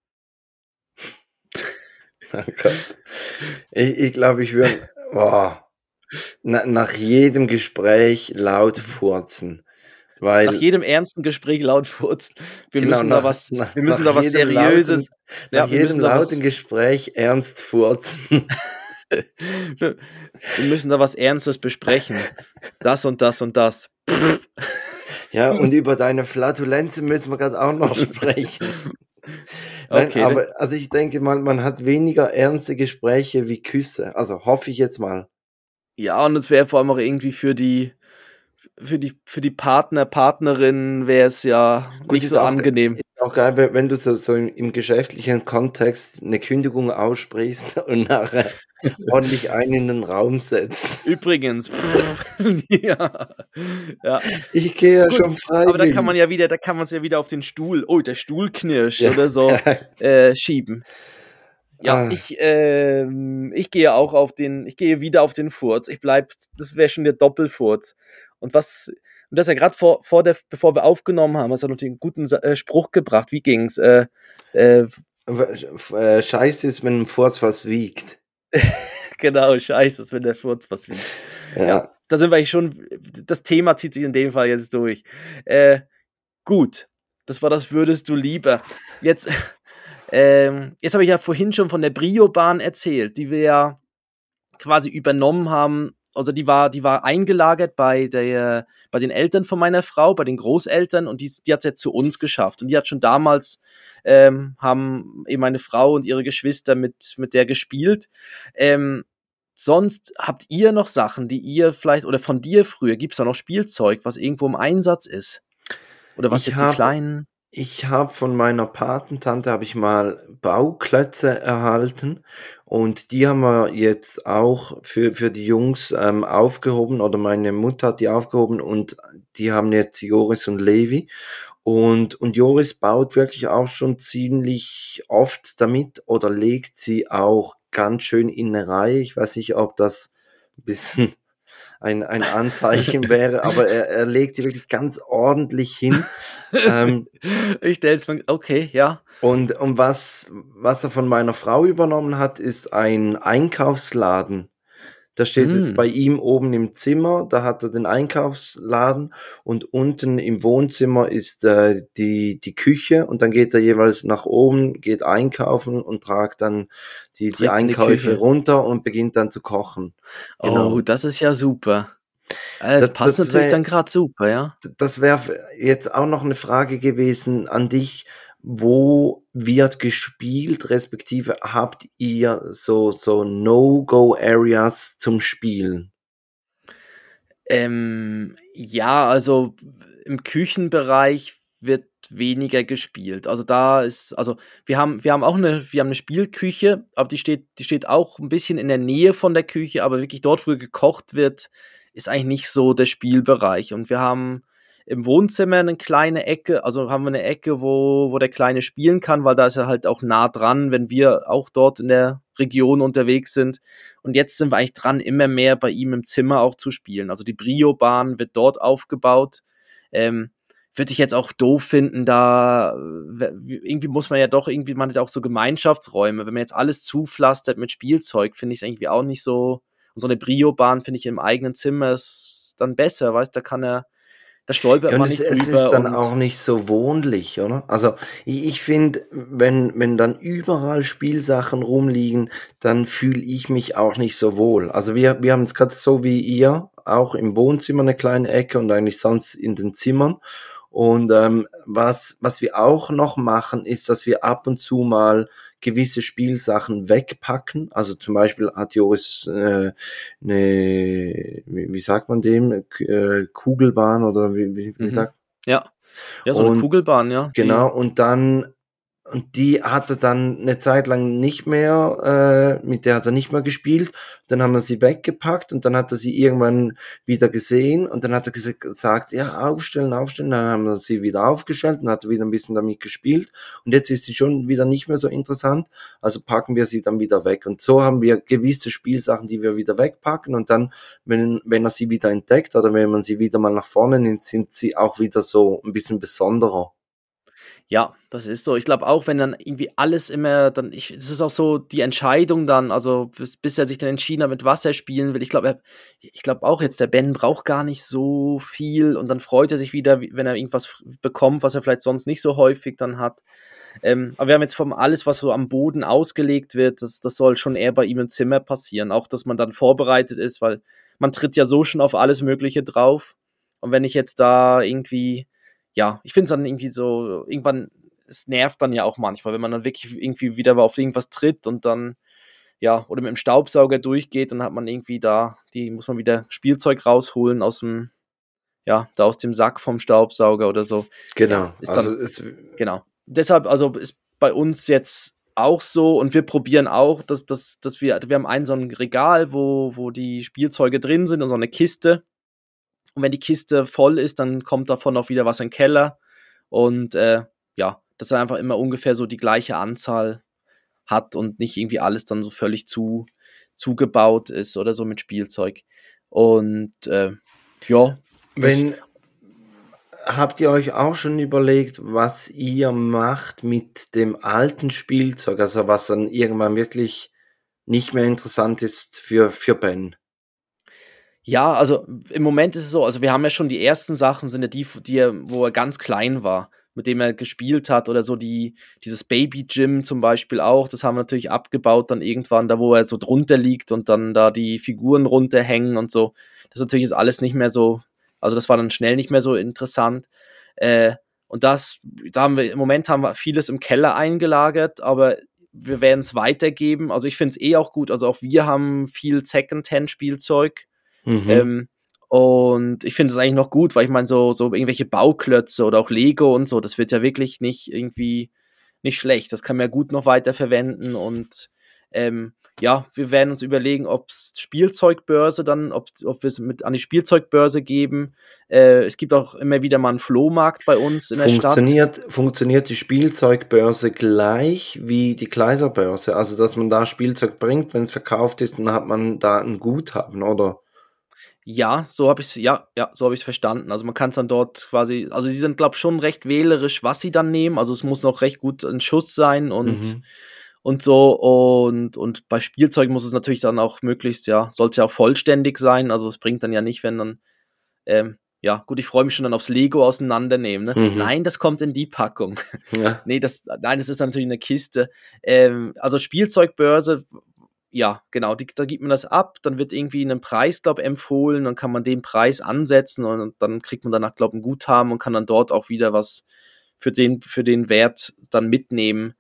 Oh Gott. Ich, ich glaube, ich würde boah, na, nach jedem Gespräch laut furzen. Weil, nach jedem ernsten Gespräch laut furzen. Wir Genau, müssen nach- da was, nach- wir müssen nach da was jedem Seriöses. nach ja, wir jedem lauten Gespräch ernst furzen. wir müssen da was Ernstes besprechen. Das und das und das. Ja, und über deine Flatulenzen müssen wir gerade auch noch sprechen. Nein, Okay, aber also ich denke mal, man hat weniger ernste Gespräche wie Küsse. Also hoffe ich jetzt mal. Ja, und es wäre vor allem auch irgendwie für die, für die, für die Partner, Partnerin wäre es ja nicht so auch- angenehm. Ist auch geil, wenn du so, so im, im geschäftlichen Kontext eine Kündigung aussprichst und nachher ordentlich einen in den Raum setzt. Übrigens. ja. ja. Ich gehe ja Gut, schon freiwillig. Aber da kann man ja wieder, da kann man es ja wieder auf den Stuhl, oh, der Stuhl knirscht Ja. oder so, äh, schieben. Ja, Ah. ich, ähm, ich gehe auch auf den, ich gehe wieder auf den Furz. Ich bleib, das wäre schon der Doppelfurz. Und was, und das ja gerade vor, vor der, bevor wir aufgenommen haben, hast du noch den guten äh, Spruch gebracht. Wie ging's? Äh, äh, Äh, Scheiße ist, wenn ein Furz was wiegt. genau, scheiße, wenn der Furz was wiegt. Ja. Ja. Da sind wir eigentlich schon, das Thema zieht sich in dem Fall jetzt durch. Äh, gut, das war das Würdest du lieber. Jetzt, ähm, jetzt habe ich ja vorhin schon von der Brio-Bahn erzählt, die wir ja quasi übernommen haben. Also die war, die war eingelagert bei, der, bei den Eltern von meiner Frau, bei den Großeltern und die, die hat es jetzt zu uns geschafft. Und die hat schon damals, ähm, haben eben meine Frau und ihre Geschwister mit, mit der gespielt. Ähm, sonst habt ihr noch Sachen, die ihr vielleicht, oder von dir früher, gibt es da noch Spielzeug, was irgendwo im Einsatz ist? Oder was Ich jetzt die habe- kleinen. Ich habe von meiner Patentante habe ich mal Bauklötze erhalten und die haben wir jetzt auch für, für die Jungs ähm, aufgehoben oder meine Mutter hat die aufgehoben und die haben jetzt Joris und Levi und, und Joris baut wirklich auch schon ziemlich oft damit oder legt sie auch ganz schön in eine Reihe. Ich weiß nicht, ob das ein bisschen ein, ein Anzeichen wäre, aber er, er legt sie wirklich ganz ordentlich hin. ähm, ich stell's mir, okay, ja. und, und was, was er von meiner Frau übernommen hat, ist ein Einkaufsladen. Da steht jetzt Mm. bei ihm oben im Zimmer, da hat er den Einkaufsladen und unten im Wohnzimmer ist äh, die, die Küche und dann geht er jeweils nach oben, geht einkaufen und tragt dann die, die Einkäufe runter und beginnt dann zu kochen. Genau. Oh, das ist ja super. Äh, Das, Das- passt das natürlich wär- dann gerade super, ja. Das wäre jetzt auch noch eine Frage gewesen an dich. Wo wird gespielt, respektive habt ihr so, so No-Go-Areas zum Spielen? Ähm, ja, also im Küchenbereich wird weniger gespielt. Also da ist, also wir haben, wir haben auch eine, wir haben eine Spielküche, aber die steht, die steht auch ein bisschen in der Nähe von der Küche, aber wirklich dort, wo gekocht wird, ist eigentlich nicht so der Spielbereich. Und wir haben im Wohnzimmer eine kleine Ecke, also haben wir eine Ecke, wo, wo der Kleine spielen kann, weil da ist er halt auch nah dran, wenn wir auch dort in der Region unterwegs sind. Und jetzt sind wir eigentlich dran, immer mehr bei ihm im Zimmer auch zu spielen. Also die Brio-Bahn wird dort aufgebaut. Ähm, würde ich jetzt auch doof finden, da äh, irgendwie muss man ja doch irgendwie, man hat auch so Gemeinschaftsräume. Wenn man jetzt alles zupflastert mit Spielzeug, finde ich es irgendwie auch nicht so. Und so eine Brio-Bahn finde ich im eigenen Zimmer ist dann besser, weißt da kann er, da stolpert Ja, man es, nicht es drüber. ist dann auch nicht so wohnlich, oder? Also ich, ich finde, wenn, wenn dann überall Spielsachen rumliegen, dann fühle ich mich auch nicht so wohl. Also wir, wir haben es gerade so wie ihr, auch im Wohnzimmer eine kleine Ecke und eigentlich sonst in den Zimmern. Und ähm, was, was wir auch noch machen, ist, dass wir ab und zu mal gewisse Spielsachen wegpacken. Also zum Beispiel hat Joris äh, eine, wie, sagt man dem, äh, Kugelbahn oder wie, wie, wie Mhm. sagt ja. Ja, so eine und- Kugelbahn, ja. Genau, und dann und die hat er dann eine Zeit lang nicht mehr, äh, mit der hat er nicht mehr gespielt. Dann haben wir sie weggepackt und dann hat er sie irgendwann wieder gesehen und dann hat er gesagt, ja, aufstellen, aufstellen. Dann haben wir sie wieder aufgestellt und hat wieder ein bisschen damit gespielt. Und jetzt ist sie schon wieder nicht mehr so interessant. Also packen wir sie dann wieder weg. Und so haben wir gewisse Spielsachen, die wir wieder wegpacken und dann, wenn, wenn er sie wieder entdeckt oder wenn man sie wieder mal nach vorne nimmt, sind sie auch wieder so ein bisschen besonderer. Ja, das ist so. Ich glaube auch, wenn dann irgendwie alles immer dann ich es ist auch so die Entscheidung dann, also bis bis er sich dann entschieden hat, mit was er spielen will. Ich glaube ich glaube auch jetzt, der Ben braucht gar nicht so viel und dann freut er sich wieder, wenn er irgendwas bekommt, was er vielleicht sonst nicht so häufig dann hat. Ähm, aber wir haben jetzt vom alles, was so am Boden ausgelegt wird, das das soll schon eher bei ihm im Zimmer passieren. Auch, dass man dann vorbereitet ist, weil man tritt ja so schon auf alles Mögliche drauf. Und wenn ich jetzt da irgendwie ja, ich finde es dann irgendwie so, irgendwann, es nervt dann ja auch manchmal, wenn man dann wirklich irgendwie wieder auf irgendwas tritt und dann, ja, oder mit dem Staubsauger durchgeht, dann hat man irgendwie da, die muss man wieder Spielzeug rausholen aus dem, ja, da aus dem Sack vom Staubsauger oder so. Genau. Ja, ist dann, also genau. Deshalb, also ist bei uns jetzt auch so und wir probieren auch, dass, dass, dass wir, wir haben ein so ein Regal, wo, wo die Spielzeuge drin sind und so eine Kiste und wenn die Kiste voll ist, dann kommt davon auch wieder was in den Keller. Und äh, ja, dass er einfach immer ungefähr so die gleiche Anzahl hat und nicht irgendwie alles dann so völlig zu, zugebaut ist oder so mit Spielzeug. Und äh, ja. Wenn, habt ihr euch auch schon überlegt, was ihr macht mit dem alten Spielzeug, also was dann irgendwann wirklich nicht mehr interessant ist für, für Ben? Ja, also im Moment ist es so, also wir haben ja schon die ersten Sachen, sind ja die, die er, wo er ganz klein war, mit dem er gespielt hat oder so die, dieses Baby-Gym zum Beispiel auch, das haben wir natürlich abgebaut dann irgendwann, da wo er so drunter liegt und dann da die Figuren runterhängen und so. Das ist natürlich jetzt alles nicht mehr so, also das war dann schnell nicht mehr so interessant. Äh, und das, da haben wir, im Moment haben wir vieles im Keller eingelagert, aber wir werden es weitergeben. Also ich finde es eh auch gut. Also auch wir haben viel Second-Hand-Spielzeug Mhm. Ähm, und ich finde es eigentlich noch gut, weil ich meine, so, so irgendwelche Bauklötze oder auch Lego und so, das wird ja wirklich nicht irgendwie nicht schlecht. Das kann man ja gut noch weiter verwenden und ähm, ja, wir werden uns überlegen, ob es Spielzeugbörse dann, ob, ob wir es mit an die Spielzeugbörse geben. Äh, es gibt auch immer wieder mal einen Flohmarkt bei uns in der Stadt. Funktioniert die Spielzeugbörse gleich wie die Kleiderbörse? Also, dass man da Spielzeug bringt, wenn es verkauft ist, dann hat man da ein Guthaben, oder? Ja, so habe ich es, ja, ja, so habe ich es verstanden. Also man kann es dann dort quasi, also sie sind, glaube ich, schon recht wählerisch, was sie dann nehmen. Also es muss noch recht gut ein Schuss sein und, mhm. und so. Und, und bei Spielzeug muss es natürlich dann auch möglichst, ja, sollte ja auch vollständig sein. Also es bringt dann ja nicht, wenn dann, ähm, ja, gut, ich freue mich schon dann aufs Lego auseinandernehmen. Ne? Mhm. Nein, das kommt in die Packung. Ja. nee, das, nein, das ist natürlich eine Kiste. Ähm, also Spielzeugbörse ja, genau, die, da gibt man das ab, dann wird irgendwie ein Preis, glaube ich, empfohlen, dann kann man den Preis ansetzen und dann kriegt man danach, glaube ich, ein Guthaben und kann dann dort auch wieder was für den, für den Wert dann mitnehmen.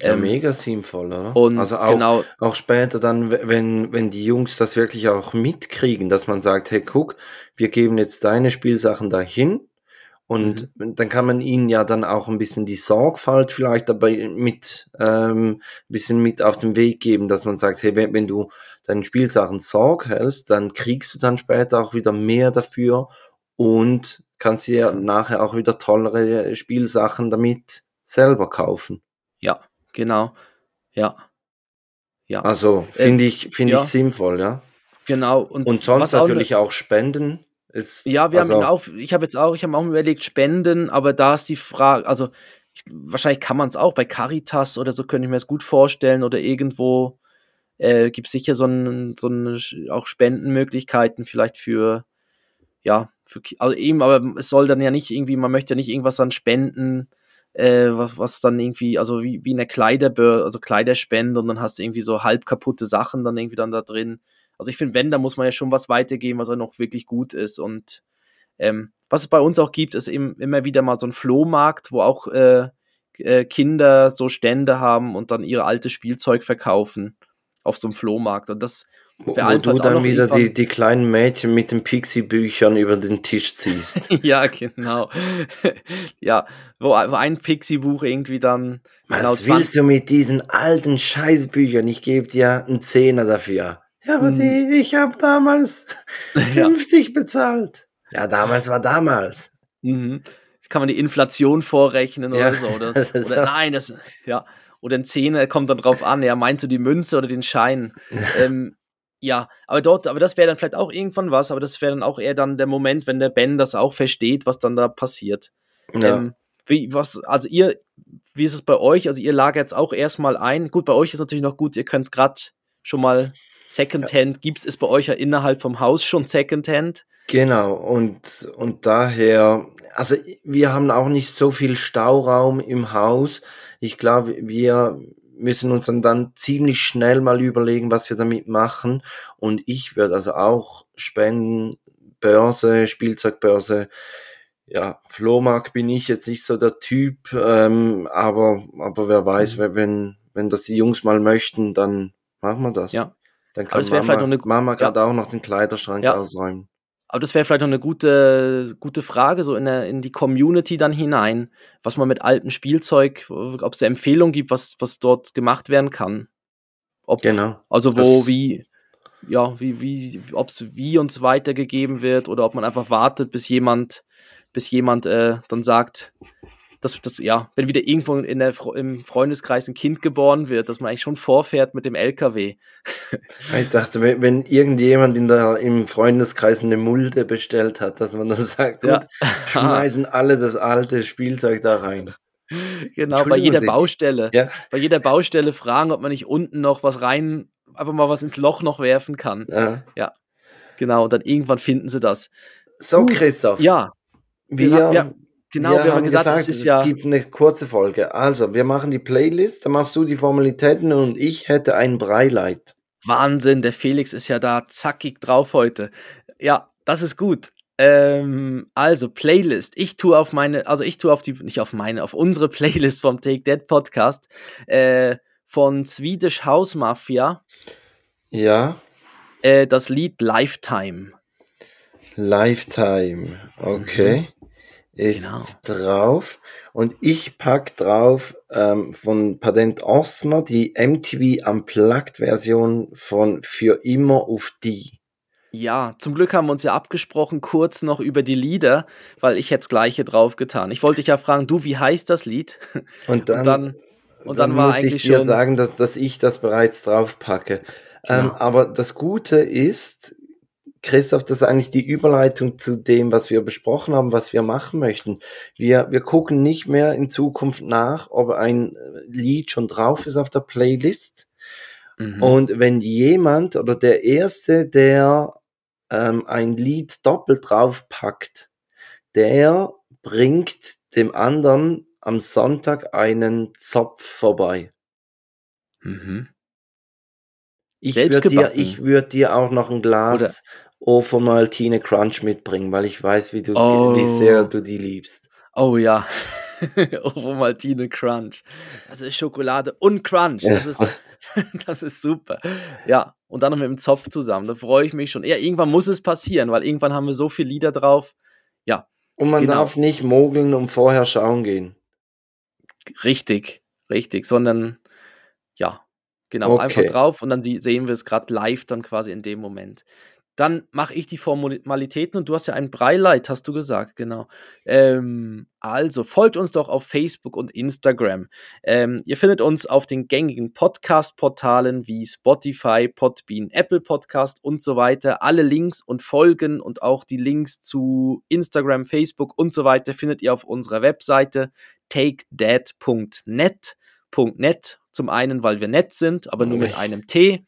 Ja, ähm, mega sinnvoll, oder? Und also auch, genau, auch später dann, wenn, wenn die Jungs das wirklich auch mitkriegen, dass man sagt, hey, guck, wir geben jetzt deine Spielsachen dahin, und mhm. dann kann man ihnen ja dann auch ein bisschen die Sorgfalt vielleicht dabei mit, ähm, ein bisschen mit auf den Weg geben, dass man sagt, hey, wenn, wenn du deinen Spielsachen Sorg hältst, dann kriegst du dann später auch wieder mehr dafür und kannst dir nachher auch wieder tollere Spielsachen damit selber kaufen. Ja, genau. Ja. Ja. Also finde äh, ich, finde ja. ich sinnvoll, ja. Genau. Und, und sonst natürlich auch, auch Spenden ist, ja, wir also, haben ihn auch, ich habe jetzt auch, ich habe auch überlegt, Spenden, aber da ist die Frage, also ich, wahrscheinlich kann man es auch bei Caritas oder so, könnte ich mir das gut vorstellen oder irgendwo äh, gibt es sicher so, ein, so eine, auch Spendenmöglichkeiten vielleicht für, ja, für, also eben, aber es soll dann ja nicht irgendwie, man möchte ja nicht irgendwas an Spenden, äh, was, was dann irgendwie, also wie, wie eine Kleiderbörse, also Kleiderspende und dann hast du irgendwie so halb kaputte Sachen dann irgendwie dann da drin. Also ich finde, wenn, da muss man ja schon was weitergeben, was auch noch wirklich gut ist. Und ähm, was es bei uns auch gibt, ist eben immer wieder mal so ein Flohmarkt, wo auch äh, äh, Kinder so Stände haben und dann ihr altes Spielzeug verkaufen auf so einem Flohmarkt. Und das, Wo, wo du dann wieder die, die kleinen Mädchen mit den Pixie-Büchern über den Tisch ziehst. ja, genau. ja, wo, wo ein Pixie-Buch irgendwie dann. Was genau willst du mit diesen alten Scheißbüchern? Ich gebe dir einen Zehner dafür. Ja, aber hm. die, ich habe damals 50 ja. bezahlt. Ja, damals war damals. Mhm. Kann man die Inflation vorrechnen ja. oder so? Oder, oder nein, das, ja. Oder ein Zehner kommt dann drauf an, ja, meinst du die Münze oder den Schein? ähm, ja, aber dort, aber das wäre dann vielleicht auch irgendwann was, aber das wäre dann auch eher dann der Moment, wenn der Ben das auch versteht, was dann da passiert. Ja. Ähm, wie, was, also ihr, wie ist es bei euch? Also ihr lagert jetzt auch erstmal ein. Gut, bei euch ist natürlich noch gut, ihr könnt es gerade schon mal Secondhand, ja. gibt es bei euch ja innerhalb vom Haus schon Secondhand? Genau, und, und daher, also wir haben auch nicht so viel Stauraum im Haus. Ich glaube, wir, müssen uns dann, dann ziemlich schnell mal überlegen, was wir damit machen. Und ich würde also auch spenden, Börse, Spielzeugbörse, ja, Flohmarkt bin ich jetzt nicht so der Typ, ähm, aber, aber wer weiß, mhm. wenn, wenn das die Jungs mal möchten, dann machen wir das. Ja. Dann kann Mama, eine, Mama gerade ja. auch noch den Kleiderschrank ja. ausräumen. Aber das wäre vielleicht noch eine gute, gute Frage, so in, der, in die Community dann hinein, was man mit altem Spielzeug, ob es eine Empfehlung gibt, was, was dort gemacht werden kann. Ob, genau. Also wo, das wie, ja, wie, wie, ob es wie uns weitergegeben wird oder ob man einfach wartet, bis jemand, bis jemand äh, dann sagt, dass, dass, ja, wenn wieder irgendwo in der, im Freundeskreis ein Kind geboren wird, dass man eigentlich schon vorfährt mit dem LKW. Ich dachte, wenn, wenn irgendjemand in der, im Freundeskreis eine Mulde bestellt hat, dass man dann sagt, gut, ja. schmeißen alle das alte Spielzeug da rein. Genau, bei jeder Baustelle. Ja. Bei jeder Baustelle fragen, ob man nicht unten noch was rein, einfach mal was ins Loch noch werfen kann. Ja. ja. Genau, und dann irgendwann finden sie das. So, Christoph. Ja. Wir, wir, Genau, wir, wir haben gesagt, gesagt, es ja. Gibt eine kurze Folge. Also, wir machen die Playlist, dann machst du die Formalitäten und ich hätte ein Breileit. Wahnsinn, der Felix ist ja da zackig drauf heute. Ja, das ist gut. Ähm, also, Playlist. Ich tue auf meine, also ich tue auf die, nicht auf meine, auf unsere Playlist vom Take Dead Podcast äh, von Swedish House Mafia. Ja. Äh, das Lied Lifetime. Lifetime, okay. Mhm ist genau. drauf. Und ich pack drauf ähm, von Patent Osner die MTV Unplugged-Version von Für immer auf die. Ja, zum Glück haben wir uns ja abgesprochen, kurz noch über die Lieder, weil ich hätte das Gleiche drauf getan. Ich wollte dich ja fragen, du, wie heißt das Lied? Und dann, und dann, und dann, dann war muss eigentlich ich dir schon sagen, dass, dass ich das bereits drauf packe. Ähm, genau. Ähm, aber das Gute ist, Christoph, das ist eigentlich die Überleitung zu dem, was wir besprochen haben, was wir machen möchten. Wir, wir gucken nicht mehr in Zukunft nach, ob ein Lied schon drauf ist auf der Playlist. Mhm. Und wenn jemand oder der Erste, der ähm, ein Lied doppelt draufpackt, der bringt dem anderen am Sonntag einen Zopf vorbei. Mhm. Ich würde dir, ich würd dir auch noch ein Glas Oder Ovomaltine Crunch mitbringen, weil ich weiß, wie, du, oh. wie sehr du die liebst. Oh ja, Ovomaltine Crunch. Das ist Schokolade und Crunch. Das ist, das ist super. Ja, und dann noch mit dem Zopf zusammen. Da freue ich mich schon. Ja, irgendwann muss es passieren, weil irgendwann haben wir so viele Lieder drauf. Ja. Und man genau. darf nicht mogeln und vorher schauen gehen. Richtig, richtig, sondern ja, genau, okay. einfach drauf und dann sehen wir es gerade live dann quasi in dem Moment. Dann mache ich die Formalitäten und du hast ja ein Breileit, hast du gesagt, genau. Ähm, also folgt uns doch auf Facebook und Instagram. Ähm, ihr findet uns auf den gängigen Podcast-Portalen wie Spotify, Podbean, Apple Podcast und so weiter. Alle Links und Folgen und auch die Links zu Instagram, Facebook und so weiter findet ihr auf unserer Webseite takedad.net. zum einen, weil wir nett sind, aber nur mit einem T.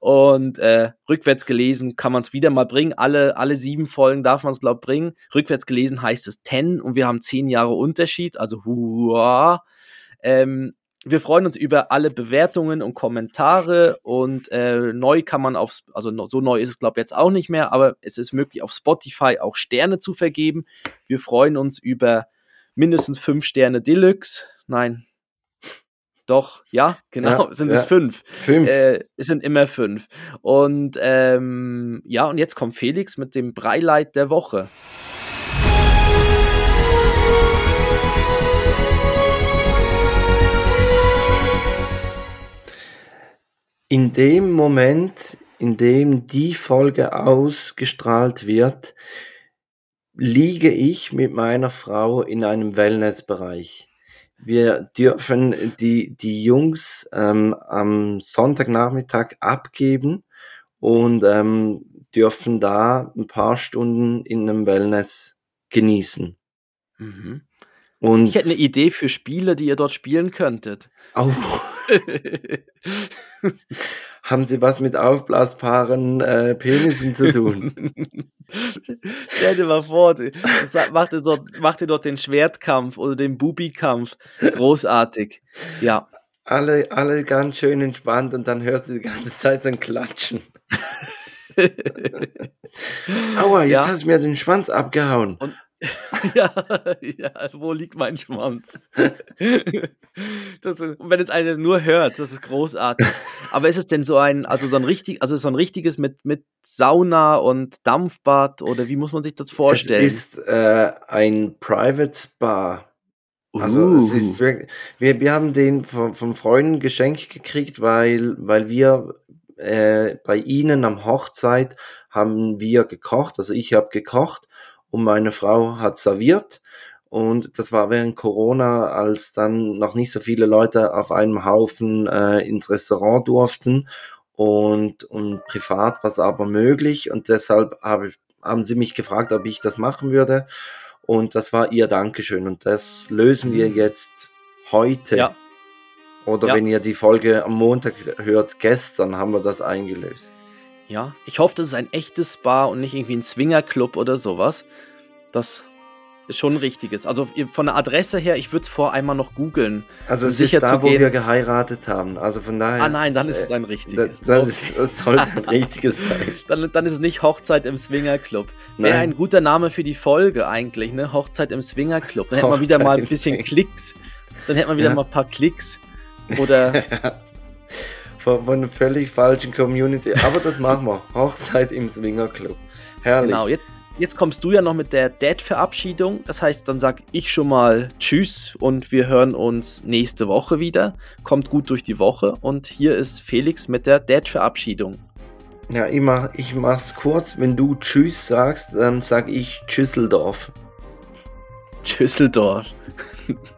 Und äh, rückwärts gelesen kann man es wieder mal bringen. Alle, alle sieben Folgen darf man es, glaube ich, bringen. Rückwärts gelesen heißt es 10 und wir haben zehn Jahre Unterschied. Also, hua. Ähm, wir freuen uns über alle Bewertungen und Kommentare und äh, neu kann man auf, also so neu ist es glaube ich jetzt auch nicht mehr, aber es ist möglich auf Spotify auch Sterne zu vergeben. Wir freuen uns über mindestens fünf Sterne Deluxe. Nein, Doch, ja, genau, Ja, sind ja. es fünf. Fünf. Äh, es sind immer fünf. Und ähm, ja, und jetzt kommt Felix mit dem Breileit der Woche. In dem Moment, in dem die Folge ausgestrahlt wird, liege ich mit meiner Frau in einem Wellnessbereich. Wir dürfen die, die Jungs ähm, am Sonntagnachmittag abgeben und ähm, dürfen da ein paar Stunden in einem Wellness genießen. Mhm. Und Ich hätte eine Idee für Spiele, die ihr dort spielen könntet. Au, haben Sie was mit aufblasbaren äh, Penissen zu tun? Stell dir mal vor, macht ihr, dort, macht ihr dort den Schwertkampf oder den Bubi-Kampf. Großartig. Ja. alle, alle ganz schön entspannt und dann hörst du die ganze Zeit so ein Klatschen. Aua, jetzt Ja. hast du mir den Schwanz abgehauen. ja, ja, wo liegt mein Schwanz? Das, und wenn jetzt einer nur hört, das ist großartig. Aber ist es denn so ein, also so ein richtig, also so ein richtiges mit, mit Sauna und Dampfbad oder wie muss man sich das vorstellen? Es ist äh, ein Private Spa. Also es ist Uh. wirklich, wir, wir haben den von, von Freunden geschenkt gekriegt, weil, weil wir äh, bei ihnen am Hochzeit haben wir gekocht. Also ich habe gekocht und meine Frau hat serviert. Und das war während Corona, als dann noch nicht so viele Leute auf einem Haufen äh, ins Restaurant durften. Und, und privat war es aber möglich. Und deshalb ich- haben sie mich gefragt, ob ich das machen würde. Und das war ihr Dankeschön. Und das lösen wir Mhm. jetzt heute. Ja. Oder Ja. wenn ihr die Folge am Montag hört, gestern haben wir das eingelöst. Ja, ich hoffe, das ist ein echtes Spa und nicht irgendwie ein Swingerclub oder sowas. Das ist schon ein richtiges. Also von der Adresse her, ich würde es vor einmal noch googeln. Also Um es sicher ist zu da, wo gehen. wir geheiratet haben. Also von daher. Ah nein, dann ist äh, es ein richtiges. das, Okay. ist, sollte ein richtiges sein. Dann, dann ist es nicht Hochzeit im Swingerclub. Wäre ein guter Name für die Folge eigentlich, ne? Hochzeit im Swingerclub. Dann hätte man wieder mal ein bisschen Klicks. Dann hätte man wieder Ja. mal ein paar Klicks. Oder von, von einer völlig falschen Community. Aber das machen wir. Hochzeit im Swingerclub. Herrlich. genau, jetzt, jetzt kommst du ja noch mit der Dad-Verabschiedung. Das heißt, dann sag ich schon mal Tschüss und wir hören uns nächste Woche wieder. Kommt gut durch die Woche. Und hier ist Felix mit der Dad-Verabschiedung. Ja, ich, mach, ich mach's kurz. Wenn du Tschüss sagst, dann sag ich Tschüsseldorf. Tschüsseldorf.